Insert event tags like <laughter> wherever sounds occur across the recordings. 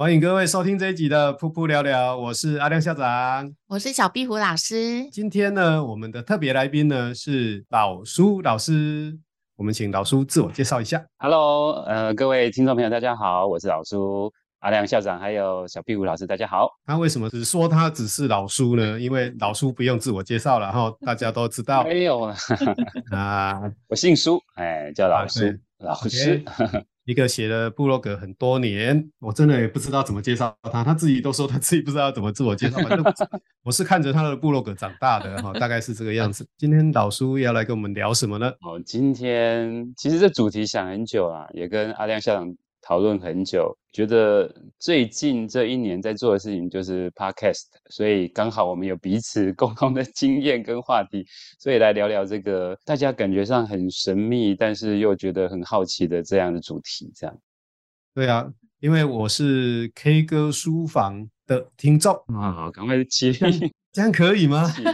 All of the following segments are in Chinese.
欢迎各位收听这一集的噗噗聊聊，我是阿亮校长，我是小壁虎老师。今天呢，我们的特别来宾呢是老苏老师。我们请老苏自我介绍一下。Hello，呃，各位听众朋友，大家好，我是老苏阿亮校长，还有小壁虎老师，大家好。他为什么只说他只是老苏呢？因为老苏不用自我介绍了哈，<laughs> 大家都知道。没有啊，<laughs> 我姓苏，哎，叫老苏，啊、老师。Okay. 一个写了部落格很多年，我真的也不知道怎么介绍他，他自己都说他自己不知道怎么自我介绍。反正 <laughs> 我是看着他的部落格长大的哈，大概是这个样子。今天老叔要来跟我们聊什么呢？哦，今天其实这主题想很久啊，也跟阿亮校长。讨论很久，觉得最近这一年在做的事情就是 Podcast，所以刚好我们有彼此 <laughs> 共同的经验跟话题，所以来聊聊这个大家感觉上很神秘，但是又觉得很好奇的这样的主题。这样，对啊，因为我是 K 歌书房的听众啊，好，赶快起立，<laughs> 这样可以吗？起立，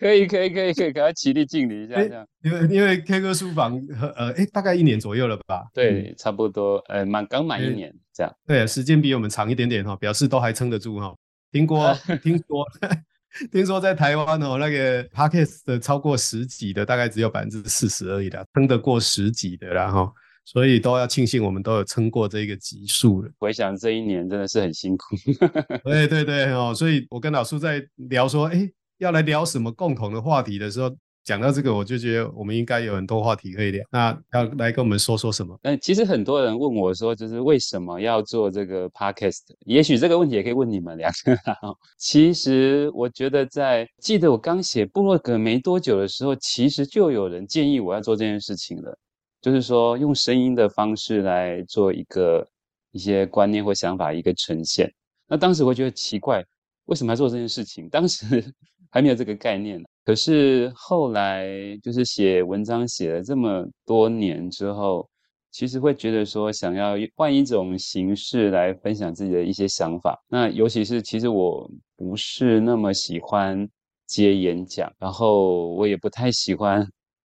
可以，可以，可以，可以，给他起立敬礼一下，这样。因为因为 K 歌书房呃，哎，大概一年左右了吧？对，差不多，呃，满刚满一年这样。对，时间比我们长一点点哈，表示都还撑得住哈。听过，听说，<laughs> <laughs> 听说在台湾哦，那个 Podcast 的超过十集的，大概只有百分之四十而已啦，撑得过十集的啦哈。所以都要庆幸我们都有撑过这个集数了。回想这一年真的是很辛苦。<laughs> <laughs> 对对对哦，所以我跟老苏在聊说，哎，要来聊什么共同的话题的时候，讲到这个，我就觉得我们应该有很多话题可以聊。那要来跟我们说说什么？嗯，其实很多人问我说，就是为什么要做这个 podcast？也许这个问题也可以问你们两个。<laughs> 其实我觉得在，在记得我刚写部落格没多久的时候，其实就有人建议我要做这件事情了。就是说，用声音的方式来做一个一些观念或想法一个呈现。那当时我觉得奇怪，为什么要做这件事情？当时 <laughs> 还没有这个概念。可是后来就是写文章写了这么多年之后，其实会觉得说，想要换一种形式来分享自己的一些想法。那尤其是，其实我不是那么喜欢接演讲，然后我也不太喜欢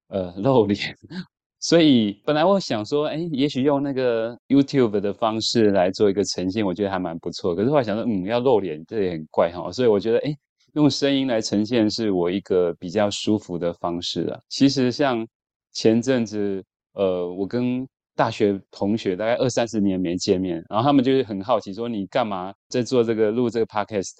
呃露脸。所以本来我想说，哎，也许用那个 YouTube 的方式来做一个呈现，我觉得还蛮不错。可是后来想说，嗯，要露脸，这也很怪哈。所以我觉得，哎，用声音来呈现是我一个比较舒服的方式啊。其实像前阵子，呃，我跟大学同学大概二三十年没见面，然后他们就是很好奇，说你干嘛在做这个录这个 Podcast？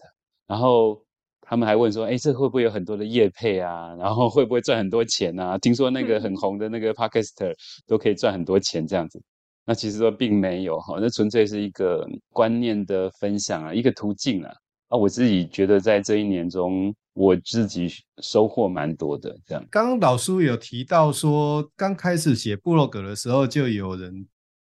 然后。他们还问说：“哎，这会不会有很多的业配啊？然后会不会赚很多钱啊？听说那个很红的那个 Podcaster 都可以赚很多钱这样子。那其实说并没有哈，那纯粹是一个观念的分享啊，一个途径啊。啊，我自己觉得在这一年中，我自己收获蛮多的。这样，刚刚老叔有提到说，刚开始写部落格的时候，就有人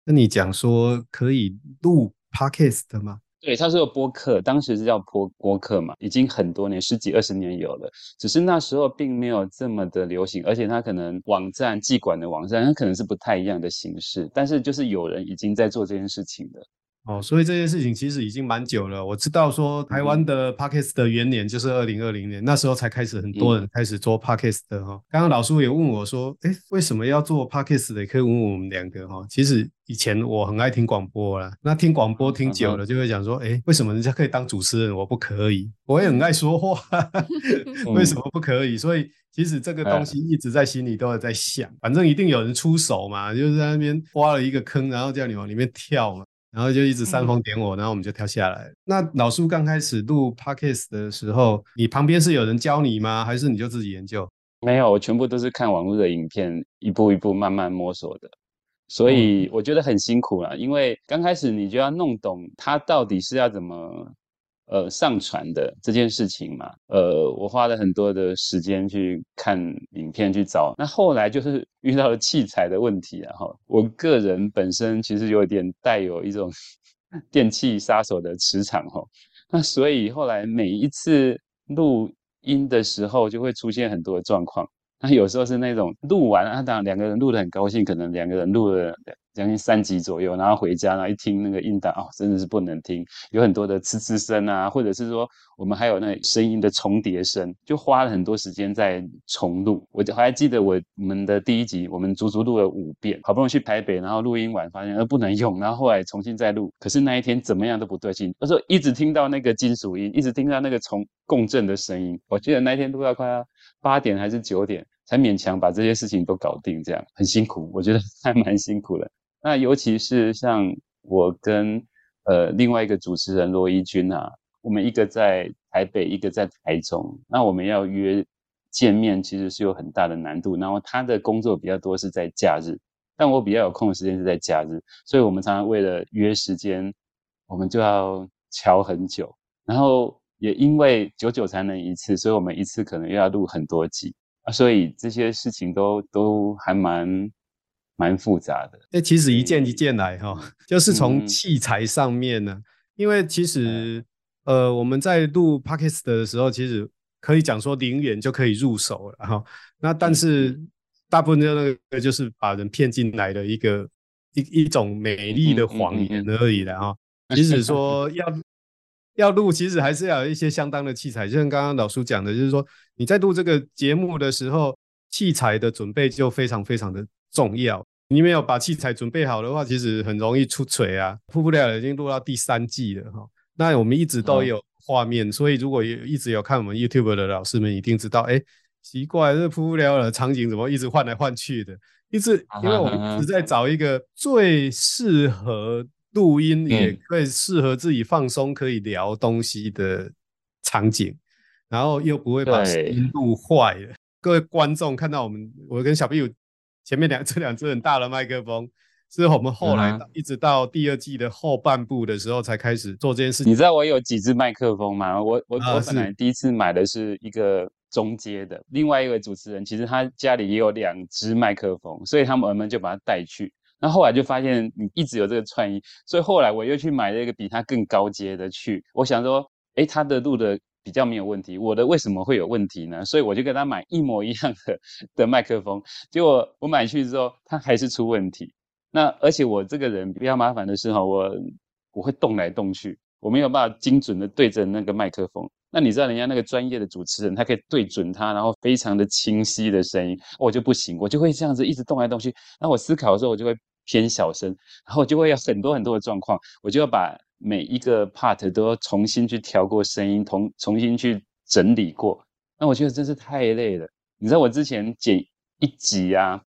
跟你讲说可以录 Podcast 吗？”对，他是有播客，当时是叫播播客嘛，已经很多年，十几二十年有了，只是那时候并没有这么的流行，而且他可能网站寄管的网站，它可能是不太一样的形式，但是就是有人已经在做这件事情的。哦，所以这件事情其实已经蛮久了。我知道说台湾的 Podcast 的元年就是二零二零年，那时候才开始很多人开始做 Podcast 的哈。刚刚老叔也问我说，哎，为什么要做 Podcast 的？也可以问问我们两个哈。其实以前我很爱听广播啦，那听广播听久了就会讲说，哎，为什么人家可以当主持人，我不可以？我也很爱说话，<laughs> 为什么不可以？所以其实这个东西一直在心里都有在想，反正一定有人出手嘛，就是在那边挖了一个坑，然后叫你往里面跳嘛。然后就一直煽风点火，嗯、然后我们就跳下来。那老叔刚开始录 Podcast 的时候，你旁边是有人教你吗？还是你就自己研究？没有，我全部都是看网络的影片，一步一步慢慢摸索的。所以我觉得很辛苦啦，因为刚开始你就要弄懂它到底是要怎么。呃，上传的这件事情嘛，呃，我花了很多的时间去看影片去找。那后来就是遇到了器材的问题啊，哈，我个人本身其实有点带有一种 <laughs> 电器杀手的磁场，哈。那所以后来每一次录音的时候，就会出现很多状况。那有时候是那种录完啊，当然两个人录的很高兴，可能两个人录了。将近三集左右，然后回家，然后一听那个音档，哦，真的是不能听，有很多的呲呲声啊，或者是说我们还有那声音的重叠声，就花了很多时间在重录。我就还记得我们的第一集，我们足足录了五遍，好不容易去台北，然后录音完发现呃不能用，然后后来重新再录，可是那一天怎么样都不对劲，我说一直听到那个金属音，一直听到那个重共振的声音，我记得那天录到快要八点还是九点，才勉强把这些事情都搞定，这样很辛苦，我觉得 <laughs> 还蛮辛苦的。那尤其是像我跟呃另外一个主持人罗一君啊，我们一个在台北，一个在台中，那我们要约见面，其实是有很大的难度。然后他的工作比较多是在假日，但我比较有空的时间是在假日，所以我们常常为了约时间，我们就要瞧很久。然后也因为久久才能一次，所以我们一次可能又要录很多集啊，所以这些事情都都还蛮。蛮复杂的，那，其实一件一件来哈，<laughs> 就是从器材上面呢，嗯、因为其实呃，我们在录 Podcast 的时候，其实可以讲说零元就可以入手了哈。那但是大部分的那个就是把人骗进来的一个一一种美丽的谎言而已了哈。<laughs> 即使说要要录，其实还是要有一些相当的器材，就像刚刚老叔讲的，就是说你在录这个节目的时候，器材的准备就非常非常的重要。你没有把器材准备好的话，其实很容易出槌啊！噗噗聊聊已经录到第三季了哈，那我们一直都有画面，哦、所以如果有一直有看我们 YouTube 的老师们，一定知道，哎，奇怪，这噗噗聊聊的场景怎么一直换来换去的？一直，因为我们一直在找一个最适合录音，也最适合自己放松可以聊东西的场景，然后又不会把声音录坏了。各位观众看到我们，我跟小壁虎。前面两 <laughs> 这两只很大的麦克风，是我们后来一直到第二季的后半部的时候才开始做这件事情。你知道我有几只麦克风吗？我我我本来第一次买的是一个中阶的，另外一位主持人其实他家里也有两只麦克风，所以他们我们就把它带去。那后来就发现你一直有这个串音，所以后来我又去买了一个比他更高阶的去。我想说，诶，他的录的。比较没有问题，我的为什么会有问题呢？所以我就跟他买一模一样的的麦克风，结果我买去之后，他还是出问题。那而且我这个人比较麻烦的是哈，我我会动来动去，我没有办法精准的对着那个麦克风。那你知道人家那个专业的主持人，他可以对准他，然后非常的清晰的声音，我就不行，我就会这样子一直动来动去。那我思考的时候，我就会偏小声，然后就会有很多很多的状况，我就要把。每一个 part 都要重新去调过声音，重重新去整理过。那我觉得真是太累了。你知道我之前剪一集啊，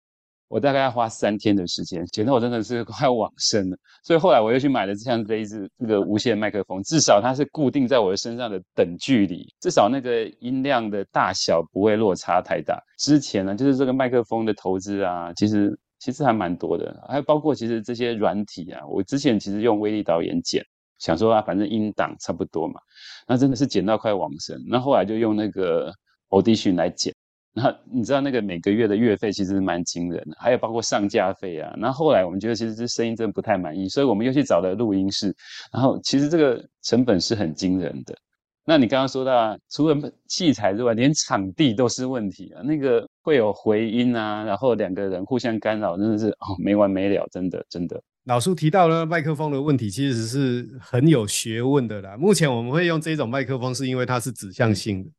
我大概要花三天的时间，剪到我真的是 <laughs> 快往生了。所以后来我又去买了像这一支这个无线麦克风，至少它是固定在我的身上的等距离，至少那个音量的大小不会落差太大。之前呢，就是这个麦克风的投资啊，其实其实还蛮多的，还包括其实这些软体啊，我之前其实用威力导演剪。想说啊，反正音档差不多嘛，那真的是剪到快往生。那后来就用那个 Audition 来剪，那你知道那个每个月的月费其实蛮惊人的，还有包括上架费啊。那后来我们觉得其实这声音真的不太满意，所以我们又去找了录音室。然后其实这个成本是很惊人的。那你刚刚说到啊，除了器材之外，连场地都是问题啊。那个会有回音啊，然后两个人互相干扰，真的是哦没完没了，真的真的。老叔提到了麦克风的问题，其实是很有学问的啦。目前我们会用这种麦克风，是因为它是指向性的。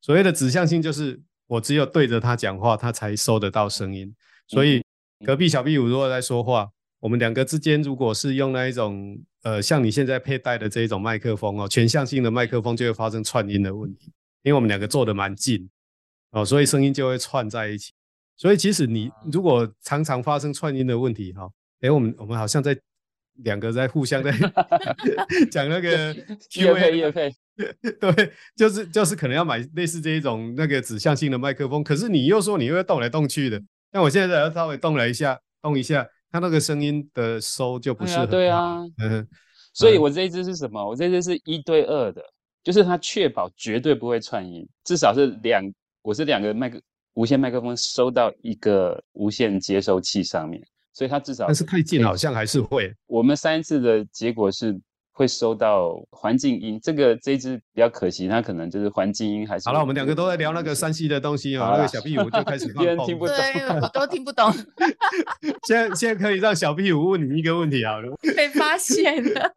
所谓的指向性，就是我只有对着它讲话，它才收得到声音。所以隔壁小壁虎如果在说话，我们两个之间如果是用那一种呃，像你现在佩戴的这一种麦克风哦，全向性的麦克风就会发生串音的问题，因为我们两个坐的蛮近哦，所以声音就会串在一起。所以其实你如果常常发生串音的问题哈。哎，我们我们好像在两个在互相在 <laughs> 讲那个 <laughs> 业配业配，对，就是就是可能要买类似这一种那个指向性的麦克风，可是你又说你又要动来动去的，那我现在要稍微动了一下，动一下，它那个声音的收就不是很。对啊，嗯啊，所以我这一支是什么？我这支是一对二的，就是它确保绝对不会串音，至少是两，我是两个麦克无线麦克风收到一个无线接收器上面。所以它至少，但是太近好像还是会。我们三次的结果是会收到环境音，这个这一支比较可惜，它可能就是环境音还是。好了，我们两个都在聊那个山西的东西啊，那个小壁虎就开始 <laughs> 别人。听不懂，对，<laughs> 我都听不懂。<laughs> 现在现在可以让小壁虎问你一个问题好了。被发现了。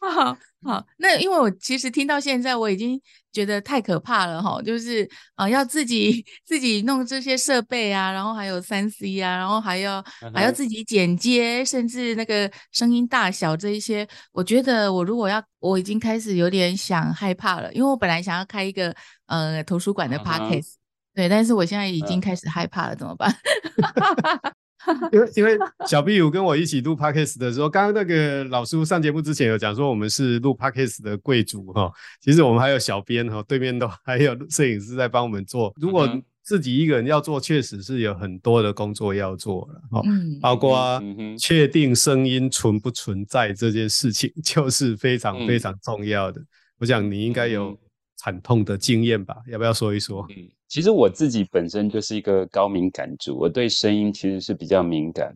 好好，那因为我其实听到现在，我已经觉得太可怕了哈，就是啊、呃，要自己自己弄这些设备啊，然后还有三 C 啊，然后还要、uh-huh. 还要自己剪接，甚至那个声音大小这一些，我觉得我如果要，我已经开始有点想害怕了，因为我本来想要开一个呃图书馆的 podcast，uh-huh. 对，但是我现在已经开始害怕了，uh-huh. 怎么办？<laughs> <laughs> 因为因为小壁虎跟我一起录 podcast 的时候，刚刚那个老苏上节目之前有讲说我们是录 podcast 的贵族哈，其实我们还有小编哈，对面都还有摄影师在帮我们做。如果自己一个人要做，确实是有很多的工作要做了哈，包括确定声音存不存在这件事情，<laughs> 就是非常非常重要的。我想你应该有惨痛的经验吧？要不要说一说？嗯其实我自己本身就是一个高敏感族，我对声音其实是比较敏感。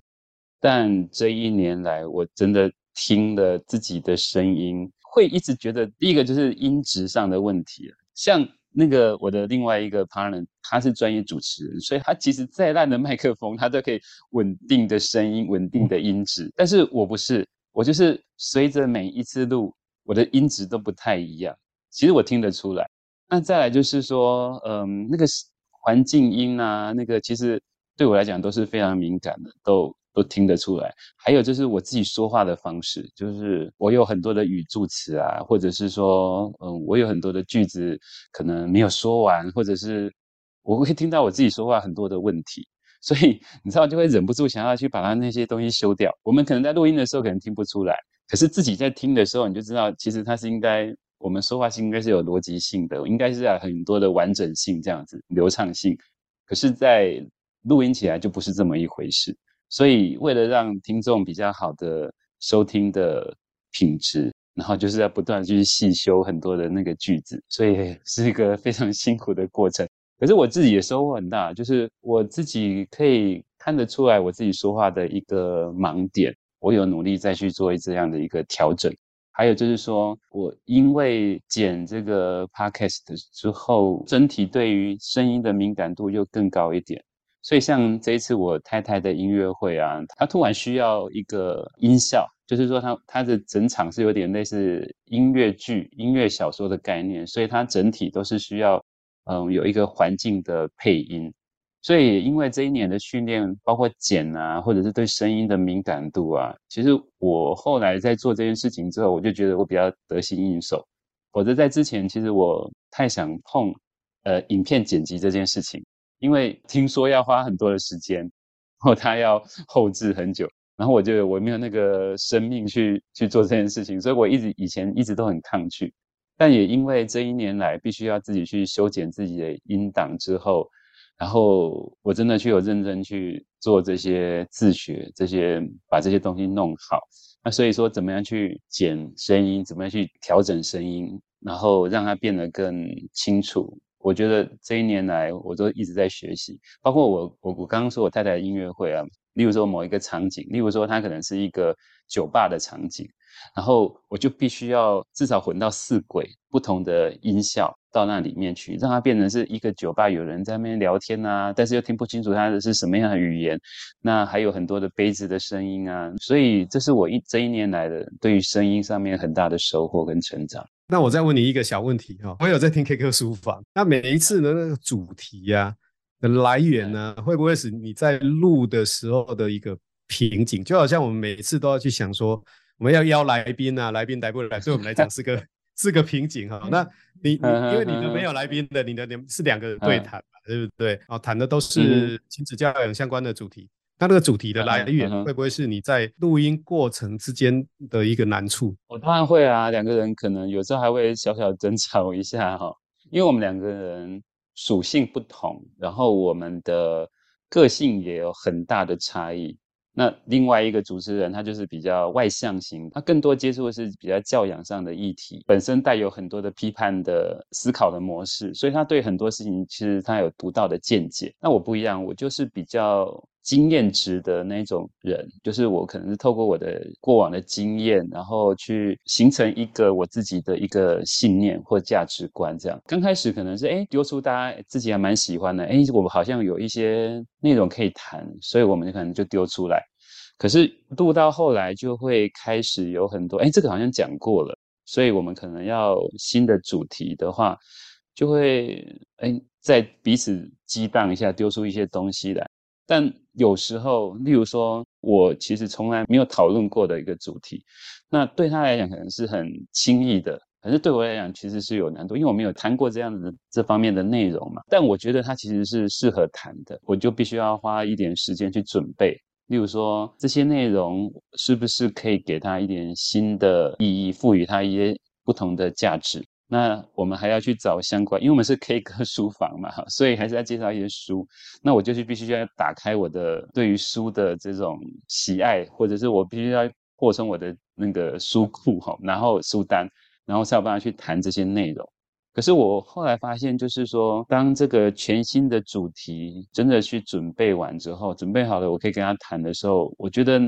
但这一年来，我真的听了自己的声音，会一直觉得第一个就是音质上的问题。像那个我的另外一个 partner，他是专业主持人，所以他其实再烂的麦克风，他都可以稳定的声音、稳定的音质。但是我不是，我就是随着每一次录，我的音质都不太一样。其实我听得出来。那再来就是说，嗯，那个环境音啊，那个其实对我来讲都是非常敏感的，都都听得出来。还有就是我自己说话的方式，就是我有很多的语助词啊，或者是说，嗯，我有很多的句子可能没有说完，或者是我会听到我自己说话很多的问题，所以你知道就会忍不住想要去把它那些东西修掉。我们可能在录音的时候可能听不出来，可是自己在听的时候，你就知道其实它是应该。我们说话是应该是有逻辑性的，应该是要很多的完整性这样子流畅性，可是，在录音起来就不是这么一回事。所以，为了让听众比较好的收听的品质，然后就是要不断去细修很多的那个句子，所以是一个非常辛苦的过程。可是我自己也收获很大，就是我自己可以看得出来我自己说话的一个盲点，我有努力再去做这样的一个调整。还有就是说，我因为剪这个 podcast 之后，整体对于声音的敏感度又更高一点。所以像这一次我太太的音乐会啊，她突然需要一个音效，就是说她她的整场是有点类似音乐剧、音乐小说的概念，所以它整体都是需要嗯有一个环境的配音。所以，因为这一年的训练，包括剪啊，或者是对声音的敏感度啊，其实我后来在做这件事情之后，我就觉得我比较得心应手。否则在之前，其实我太想碰呃影片剪辑这件事情，因为听说要花很多的时间，然后他要后置很久，然后我就我没有那个生命去去做这件事情，所以我一直以前一直都很抗拒。但也因为这一年来必须要自己去修剪自己的音档之后。然后我真的去有认真去做这些自学，这些把这些东西弄好。那所以说，怎么样去剪声音，怎么样去调整声音，然后让它变得更清楚。我觉得这一年来我都一直在学习。包括我，我我刚刚说我太太的音乐会啊，例如说某一个场景，例如说它可能是一个酒吧的场景，然后我就必须要至少混到四轨不同的音效到那里面去，让它变成是一个酒吧，有人在那边聊天啊，但是又听不清楚它的是什么样的语言，那还有很多的杯子的声音啊，所以这是我一这一年来的对于声音上面很大的收获跟成长。那我再问你一个小问题哈，我有在听 K 歌书房，那每一次的那个主题呀、啊。的来源呢，会不会是你在录的时候的一个瓶颈？就好像我们每次都要去想说，我们要邀来宾啊，来宾来不来，对我们来讲是个 <laughs> 是个瓶颈哈。那你你因为你的没有来宾的，你的是两个人对谈嘛，对不对？哦，谈的都是亲子教养相关的主题。那那个主题的来源会不会是你在录音过程之间的一个难处？我当然会啊，两个人可能有时候还会小小争吵一下哈，因为我们两个人。属性不同，然后我们的个性也有很大的差异。那另外一个主持人，他就是比较外向型，他更多接触的是比较教养上的议题，本身带有很多的批判的思考的模式，所以他对很多事情其实他有独到的见解。那我不一样，我就是比较经验值的那种人，就是我可能是透过我的过往的经验，然后去形成一个我自己的一个信念或价值观。这样刚开始可能是哎丢出大家自己还蛮喜欢的，哎我们好像有一些内容可以谈，所以我们可能就丢出来。可是录到后来就会开始有很多，哎，这个好像讲过了，所以我们可能要新的主题的话，就会哎在彼此激荡一下，丢出一些东西来。但有时候，例如说我其实从来没有讨论过的一个主题，那对他来讲可能是很轻易的，可是对我来讲其实是有难度，因为我没有谈过这样的这方面的内容嘛。但我觉得它其实是适合谈的，我就必须要花一点时间去准备。例如说，这些内容是不是可以给他一点新的意义，赋予他一些不同的价值？那我们还要去找相关，因为我们是 K 歌书房嘛，所以还是要介绍一些书。那我就是必须要打开我的对于书的这种喜爱，或者是我必须要扩充我的那个书库，哈，然后书单，然后才有办法去谈这些内容。可是我后来发现，就是说，当这个全新的主题真的去准备完之后，准备好了，我可以跟他谈的时候，我觉得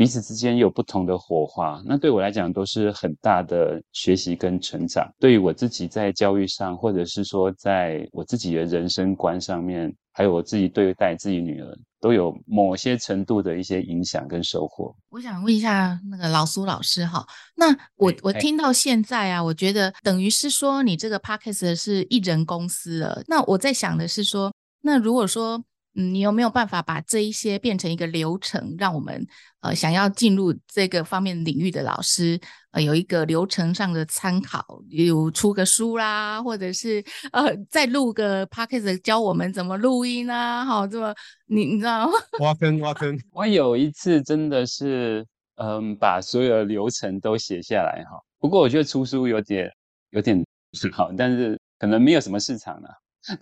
彼此之间有不同的火花。那对我来讲，都是很大的学习跟成长。对于我自己在教育上，或者是说在我自己的人生观上面，还有我自己对待自己女儿。都有某些程度的一些影响跟收获。我想问一下那个老苏老师哈，那我我听到现在啊，我觉得等于是说你这个 Podcast 是一人公司了。那我在想的是说，那如果说。嗯，你有没有办法把这一些变成一个流程，让我们呃想要进入这个方面领域的老师呃有一个流程上的参考，比如出个书啦，或者是呃再录个 podcast 教我们怎么录音啊？好，这么你你知道吗？挖坑挖坑！我有一次真的是嗯把所有的流程都写下来哈，不过我觉得出书有点有点 <laughs> 好，但是可能没有什么市场了。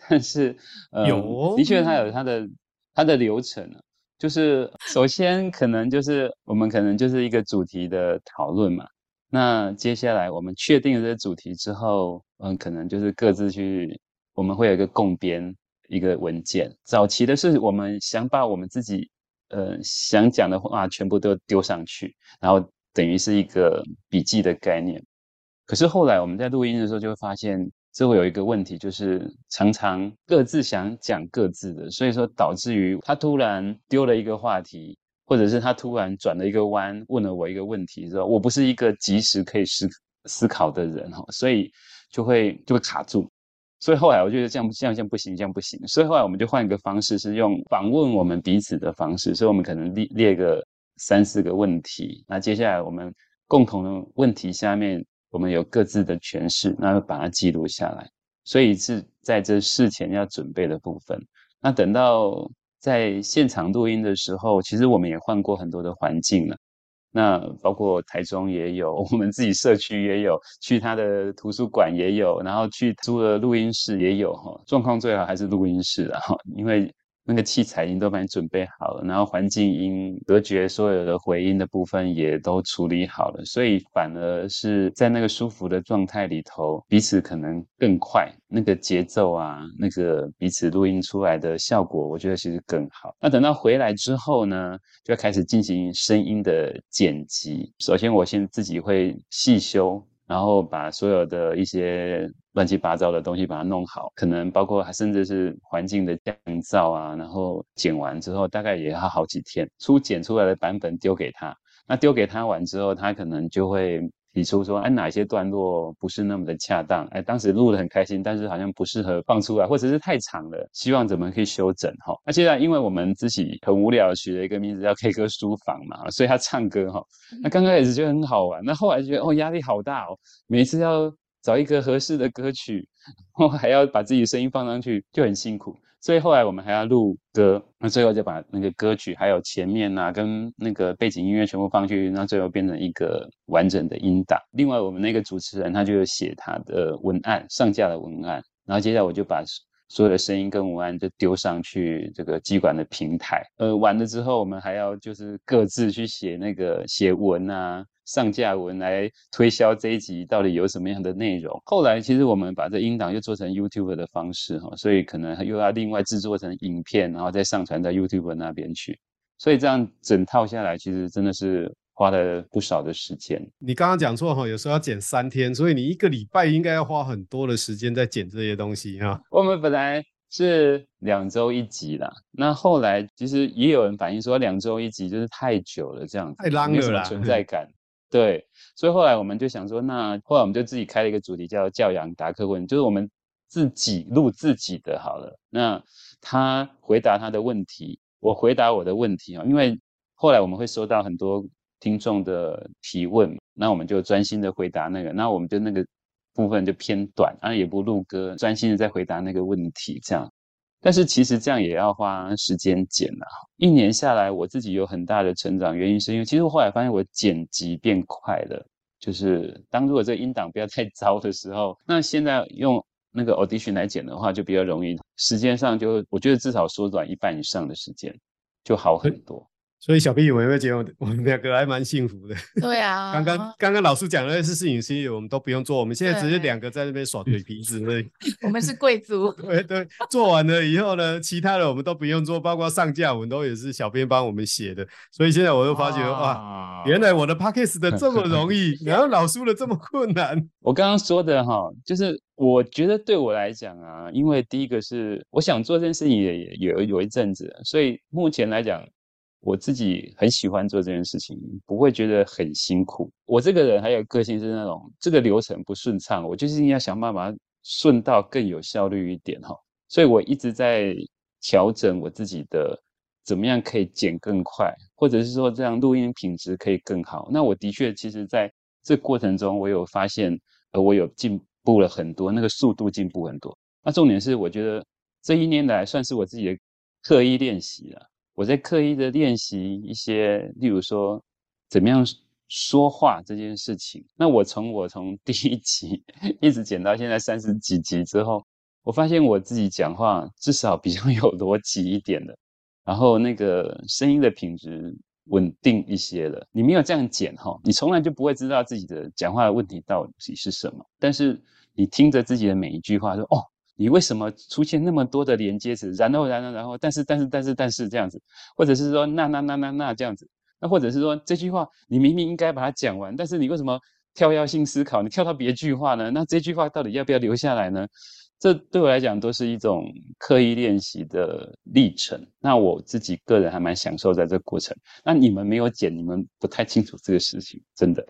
但是，呃，有的确，它有它的它的流程啊，就是首先可能就是我们可能就是一个主题的讨论嘛。那接下来我们确定了这个主题之后，嗯，可能就是各自去，我们会有一个共编一个文件。早期的是我们想把我们自己呃想讲的话全部都丢上去，然后等于是一个笔记的概念。可是后来我们在录音的时候就会发现。这会有一个问题，就是常常各自想讲各自的，所以说导致于他突然丢了一个话题，或者是他突然转了一个弯，问了我一个问题，说我不是一个及时可以思思考的人哈，所以就会就会卡住。所以后来我觉得这样这样这样不行，这样不行。所以后来我们就换一个方式，是用访问我们彼此的方式。所以我们可能列列个三四个问题，那接下来我们共同的问题下面。我们有各自的诠释，那把它记录下来。所以是在这事前要准备的部分。那等到在现场录音的时候，其实我们也换过很多的环境了。那包括台中也有，我们自己社区也有，去他的图书馆也有，然后去租了录音室也有哈。状况最好还是录音室啊，因为那个器材已经都帮你准备好了，然后环境音隔绝所有的回音的部分也都处理好了，所以反而是在那个舒服的状态里头，彼此可能更快，那个节奏啊，那个彼此录音出来的效果，我觉得其实更好。那等到回来之后呢，就要开始进行声音的剪辑。首先，我先自己会细修。然后把所有的一些乱七八糟的东西把它弄好，可能包括甚至是环境的降噪啊，然后剪完之后大概也要好几天，初剪出来的版本丢给他，那丢给他完之后，他可能就会。提出说，哎，哪些段落不是那么的恰当？哎，当时录得很开心，但是好像不适合放出来，或者是太长了，希望怎么可以修整哈？那现在因为我们自己很无聊，取了一个名字叫 K 歌书房嘛，所以他唱歌哈，那刚开始觉得很好玩，那后来觉得哦，压力好大哦，每次要找一个合适的歌曲，然后还要把自己的声音放上去，就很辛苦。所以后来我们还要录歌，那最后就把那个歌曲还有前面啊跟那个背景音乐全部放去，那最后变成一个完整的音档。另外我们那个主持人他就有写他的文案，上架的文案，然后接下来我就把所有的声音跟文案就丢上去这个机管的平台。呃，完了之后我们还要就是各自去写那个写文啊。上架文来推销这一集到底有什么样的内容？后来其实我们把这音档又做成 YouTube 的方式哈，所以可能又要另外制作成影片，然后再上传到 YouTube 那边去。所以这样整套下来，其实真的是花了不少的时间。你刚刚讲错哈，有时候要剪三天，所以你一个礼拜应该要花很多的时间在剪这些东西哈。我们本来是两周一集啦，那后来其实也有人反映说两周一集就是太久了，这样子太浪了啦，存在感。对，所以后来我们就想说，那后来我们就自己开了一个主题，叫“教养答客问”，就是我们自己录自己的好了。那他回答他的问题，我回答我的问题啊。因为后来我们会收到很多听众的提问，那我们就专心的回答那个，那我们就那个部分就偏短，啊也不录歌，专心的在回答那个问题，这样。但是其实这样也要花时间剪啊，一年下来我自己有很大的成长，原因是因为其实我后来发现我剪辑变快了，就是当如果这个音档不要太糟的时候，那现在用那个 Audition 来剪的话就比较容易，时间上就我觉得至少缩短一半以上的时间，就好很多。所以小 B，我有没有觉得我们两个还蛮幸福的？对啊，<laughs> 刚刚刚刚老师讲的那些事情，其实我们都不用做，我们现在只是两个在那边耍嘴皮子而已。<laughs> 我们是贵族。<laughs> 对对，做完了以后呢，其他的我们都不用做，包括上架我们都也是小编帮我们写的。所以现在我又发觉哇，原来我的 Podcast 的这么容易，然后老师的这么困难。我刚刚说的哈，就是我觉得对我来讲啊，因为第一个是我想做这件事情也也有有一阵子，所以目前来讲。我自己很喜欢做这件事情，不会觉得很辛苦。我这个人还有个性是那种，这个流程不顺畅，我就是要想办法顺到更有效率一点哈。所以我一直在调整我自己的怎么样可以剪更快，或者是说这样录音品质可以更好。那我的确，其实在这过程中，我有发现，呃，我有进步了很多，那个速度进步很多。那重点是，我觉得这一年来算是我自己的刻意练习了。我在刻意的练习一些，例如说，怎么样说话这件事情。那我从我从第一集一直剪到现在三十几集之后，我发现我自己讲话至少比较 <laughs> 有逻辑一点的，然后那个声音的品质稳定一些了。你没有这样剪哈，你从来就不会知道自己的讲话的问题到底是什么。但是你听着自己的每一句话，说哦。你为什么出现那么多的连接词？然后，然后，然后，但是，但是，但是，但是这样子，或者是说那那那那那这样子，那或者是说这句话你明明应该把它讲完，但是你为什么跳跃性思考？你跳到别句话呢？那这句话到底要不要留下来呢？这对我来讲都是一种刻意练习的历程。那我自己个人还蛮享受在这个过程。那你们没有剪，你们不太清楚这个事情，真的。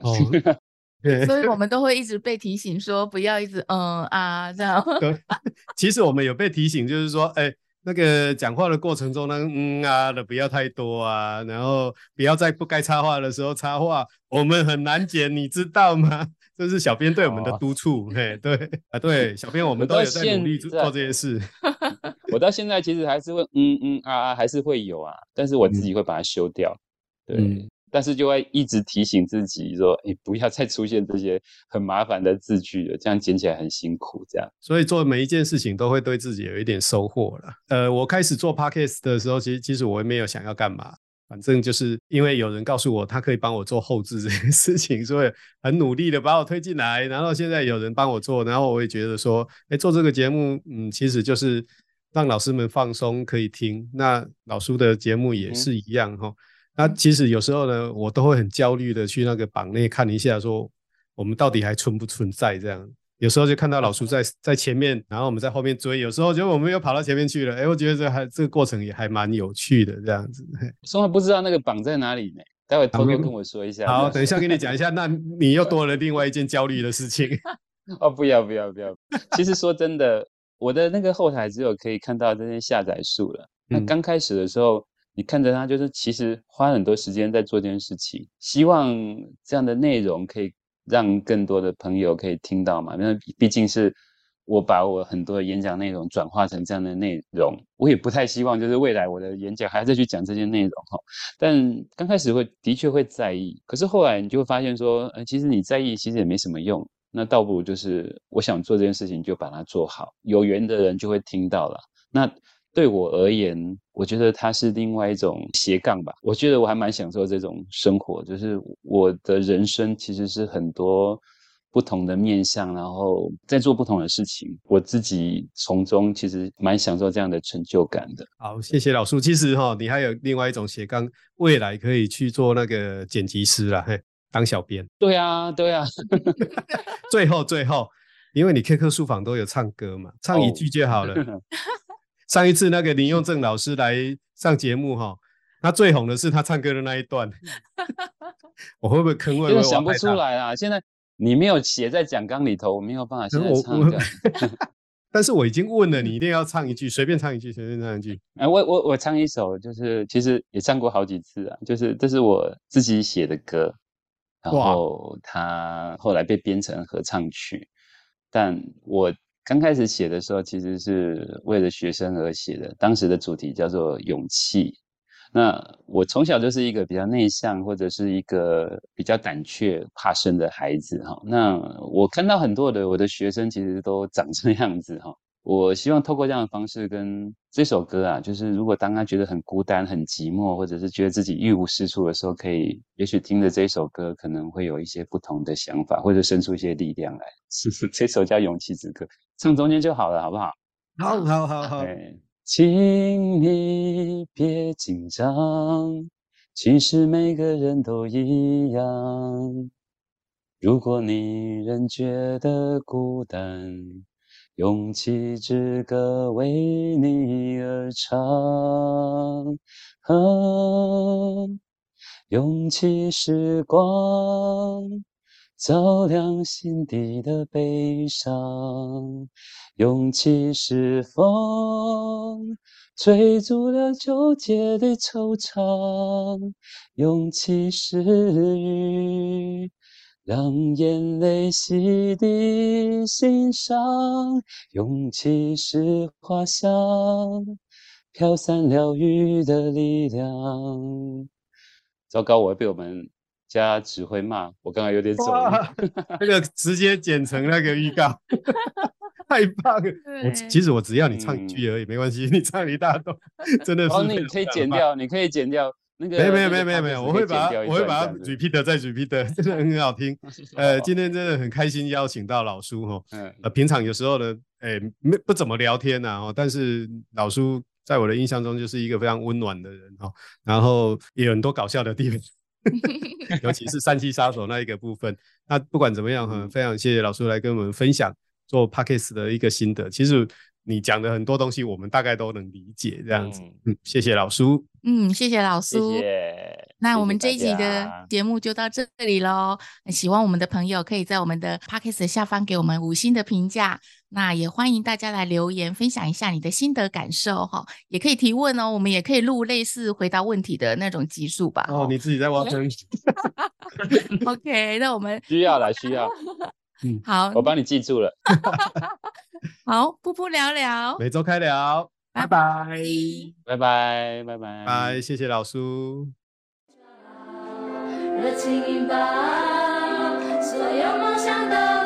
所以我 <laughs> 们都会一直被提醒说，不要一直嗯啊这样。对，<laughs> 其实我们有被提醒，就是说，哎，那个讲话的过程中呢，嗯啊的不要太多啊，然后不要在不该插话的时候插话，我们很难剪，你知道吗？<laughs> 这是小编对我们的督促。嘿，对啊，对，小编我们都有在努力做做这件事。我到现在其实还是会嗯嗯啊啊，还是会有啊，但是我自己会把它修掉。对。嗯但是就会一直提醒自己说，哎，不要再出现这些很麻烦的字句了，这样剪起来很辛苦。这样，所以做每一件事情都会对自己有一点收获了。呃，我开始做 Podcast 的时候，其实其实我也没有想要干嘛，反正就是因为有人告诉我他可以帮我做后置这件事情，所以很努力的把我推进来。然后现在有人帮我做，然后我也觉得说，哎，做这个节目，嗯，其实就是让老师们放松可以听。那老叔的节目也是一样哈。嗯那其实有时候呢，我都会很焦虑的去那个榜内看一下，说我们到底还存不存在这样。有时候就看到老叔在在前面，然后我们在后面追。有时候就我们又跑到前面去了，哎，我觉得这还这个过程也还蛮有趣的这样子。从来不知道那个榜在哪里呢？待会偷偷跟我说一下。好，等一下跟你讲一下。那你又多了另外一件焦虑的事情。<laughs> 哦，不要不要不要。其实说真的，我的那个后台只有可以看到这些下载数了。那刚开始的时候。你看着他，就是其实花很多时间在做这件事情，希望这样的内容可以让更多的朋友可以听到嘛。那毕竟是我把我很多演讲内容转化成这样的内容，我也不太希望就是未来我的演讲还要再去讲这些内容哈。但刚开始会的确会在意，可是后来你就会发现说，呃，其实你在意其实也没什么用，那倒不如就是我想做这件事情就把它做好，有缘的人就会听到了。那。对我而言，我觉得它是另外一种斜杠吧。我觉得我还蛮享受这种生活，就是我的人生其实是很多不同的面向，然后在做不同的事情。我自己从中其实蛮享受这样的成就感的。好，谢谢老叔。其实哈，你还有另外一种斜杠，未来可以去做那个剪辑师啦，嘿，当小编。对啊，对啊。<laughs> 最后，最后，因为你 QQ 书房都有唱歌嘛，唱一句就好了。Oh. 上一次那个林用正老师来上节目哈，他最红的是他唱歌的那一段，<laughs> 我会不会坑位？我想不出来啊！现在你没有写在讲纲里头，我没有办法现在唱的。<laughs> 但是我已经问了，你一定要唱一句，随便唱一句，随便唱一句。哎，<laughs> 我我我唱一首，就是其实也唱过好几次啊，就是这是我自己写的歌，然后他后来被编成合唱曲，但我。刚开始写的时候，其实是为了学生而写的。当时的主题叫做勇气。那我从小就是一个比较内向，或者是一个比较胆怯、怕生的孩子哈。那我看到很多的我的学生其实都长这样子哈。我希望透过这样的方式跟这首歌啊，就是如果当他觉得很孤单、很寂寞，或者是觉得自己一无是处的时候，可以也许听着这首歌，可能会有一些不同的想法，或者生出一些力量来。是是，这首叫《勇气之歌》，唱中间就好了，好不好？好，好，好，好。请你别紧张，其实每个人都一样。如果你仍觉得孤单。勇气之歌为你而唱，啊，勇气是光，照亮心底的悲伤；勇气是风，吹走了纠结的惆怅；勇气是雨。让眼泪洗涤心伤，勇气是花香，飘散疗愈的力量。糟糕，我会被我们家指挥骂，我刚刚有点走了。那个直接剪成那个预告，<laughs> 太棒了！我其实我只要你唱一句而已，嗯、没关系，你唱一大段，<laughs> 真的是。哦，你可以剪掉，你可以剪掉。那个、没有没有没有没有没有，我会把它我会把它 repeat 再 repeat，<laughs> 真的很好听。<laughs> 呃，今天真的很开心邀请到老叔哈。嗯。呃，平常有时候呢，哎，没不怎么聊天呐哦，但是老叔在我的印象中就是一个非常温暖的人哈。然后也有很多搞笑的地方，<laughs> 尤其是三七杀手那一个部分。那不管怎么样哈，非常谢谢老叔来跟我们分享做 Podcast 的一个心得。其实。你讲的很多东西，我们大概都能理解，这样子。嗯，嗯，谢谢老苏。嗯，谢谢老苏。谢谢。那我们这一集的节目就到这里喽。喜欢我们的朋友，可以在我们的 Podcast 下方给我们五星的评价。那也欢迎大家来留言，分享一下你的心得感受哈。也可以提问哦，我们也可以录类似回答问题的那种集数吧。哦，你自己在挖坑。<laughs> <laughs> OK，那我们需要了，需要。<laughs> 嗯，好，我帮你记住了。<laughs> <laughs> 好，噗噗聊聊，每周开聊，拜拜，拜。拜，拜拜，拜，谢谢老叔。热情拥抱，所有梦想都存